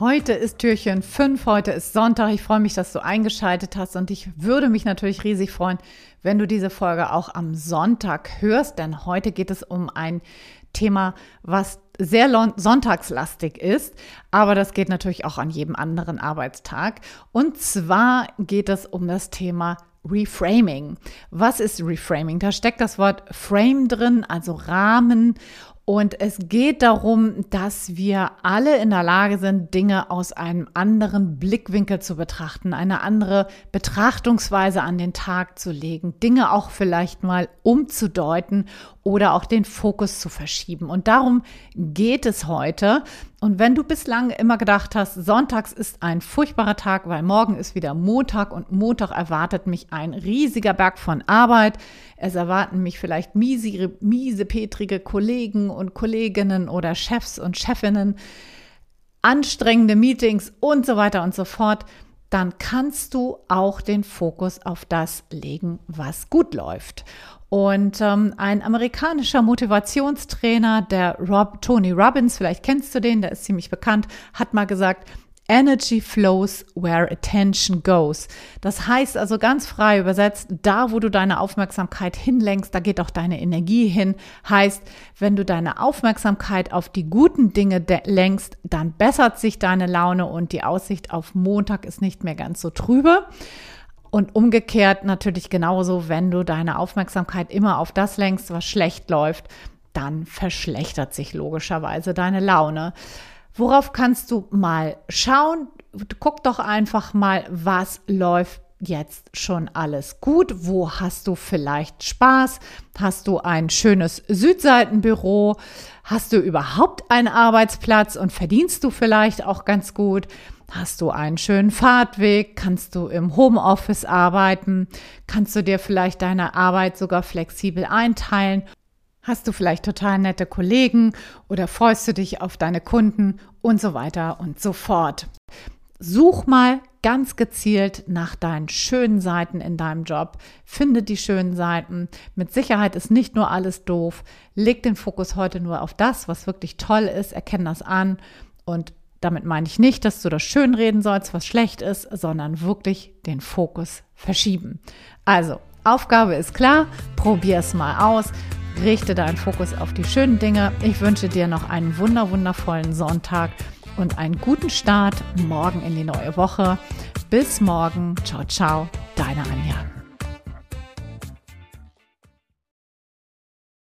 Heute ist Türchen 5, heute ist Sonntag. Ich freue mich, dass du eingeschaltet hast und ich würde mich natürlich riesig freuen, wenn du diese Folge auch am Sonntag hörst, denn heute geht es um ein Thema, was sehr sonntagslastig ist, aber das geht natürlich auch an jedem anderen Arbeitstag. Und zwar geht es um das Thema Reframing. Was ist Reframing? Da steckt das Wort Frame drin, also Rahmen. Und es geht darum, dass wir alle in der Lage sind, Dinge aus einem anderen Blickwinkel zu betrachten, eine andere Betrachtungsweise an den Tag zu legen, Dinge auch vielleicht mal umzudeuten oder auch den Fokus zu verschieben. Und darum geht es heute. Und wenn du bislang immer gedacht hast, Sonntags ist ein furchtbarer Tag, weil morgen ist wieder Montag und Montag erwartet mich ein riesiger Berg von Arbeit. Es erwarten mich vielleicht miese, miese petrige Kollegen und Kolleginnen oder Chefs und Chefinnen, anstrengende Meetings und so weiter und so fort dann kannst du auch den Fokus auf das legen, was gut läuft. Und ähm, ein amerikanischer Motivationstrainer, der Rob, Tony Robbins, vielleicht kennst du den, der ist ziemlich bekannt, hat mal gesagt, Energy flows where attention goes. Das heißt also ganz frei übersetzt, da wo du deine Aufmerksamkeit hinlenkst, da geht auch deine Energie hin. Heißt, wenn du deine Aufmerksamkeit auf die guten Dinge lenkst, dann bessert sich deine Laune und die Aussicht auf Montag ist nicht mehr ganz so trübe. Und umgekehrt natürlich genauso, wenn du deine Aufmerksamkeit immer auf das lenkst, was schlecht läuft, dann verschlechtert sich logischerweise deine Laune. Worauf kannst du mal schauen? Guck doch einfach mal, was läuft jetzt schon alles gut? Wo hast du vielleicht Spaß? Hast du ein schönes Südseitenbüro? Hast du überhaupt einen Arbeitsplatz und verdienst du vielleicht auch ganz gut? Hast du einen schönen Fahrtweg? Kannst du im Homeoffice arbeiten? Kannst du dir vielleicht deine Arbeit sogar flexibel einteilen? Hast du vielleicht total nette Kollegen oder freust du dich auf deine Kunden und so weiter und so fort. Such mal ganz gezielt nach deinen schönen Seiten in deinem Job. Finde die schönen Seiten. Mit Sicherheit ist nicht nur alles doof. Leg den Fokus heute nur auf das, was wirklich toll ist. Erkenn das an. Und damit meine ich nicht, dass du das schön reden sollst, was schlecht ist, sondern wirklich den Fokus verschieben. Also, Aufgabe ist klar. Probier es mal aus. Richte deinen Fokus auf die schönen Dinge. Ich wünsche dir noch einen wunder wundervollen Sonntag und einen guten Start morgen in die neue Woche. Bis morgen. Ciao, ciao. Deine Anja.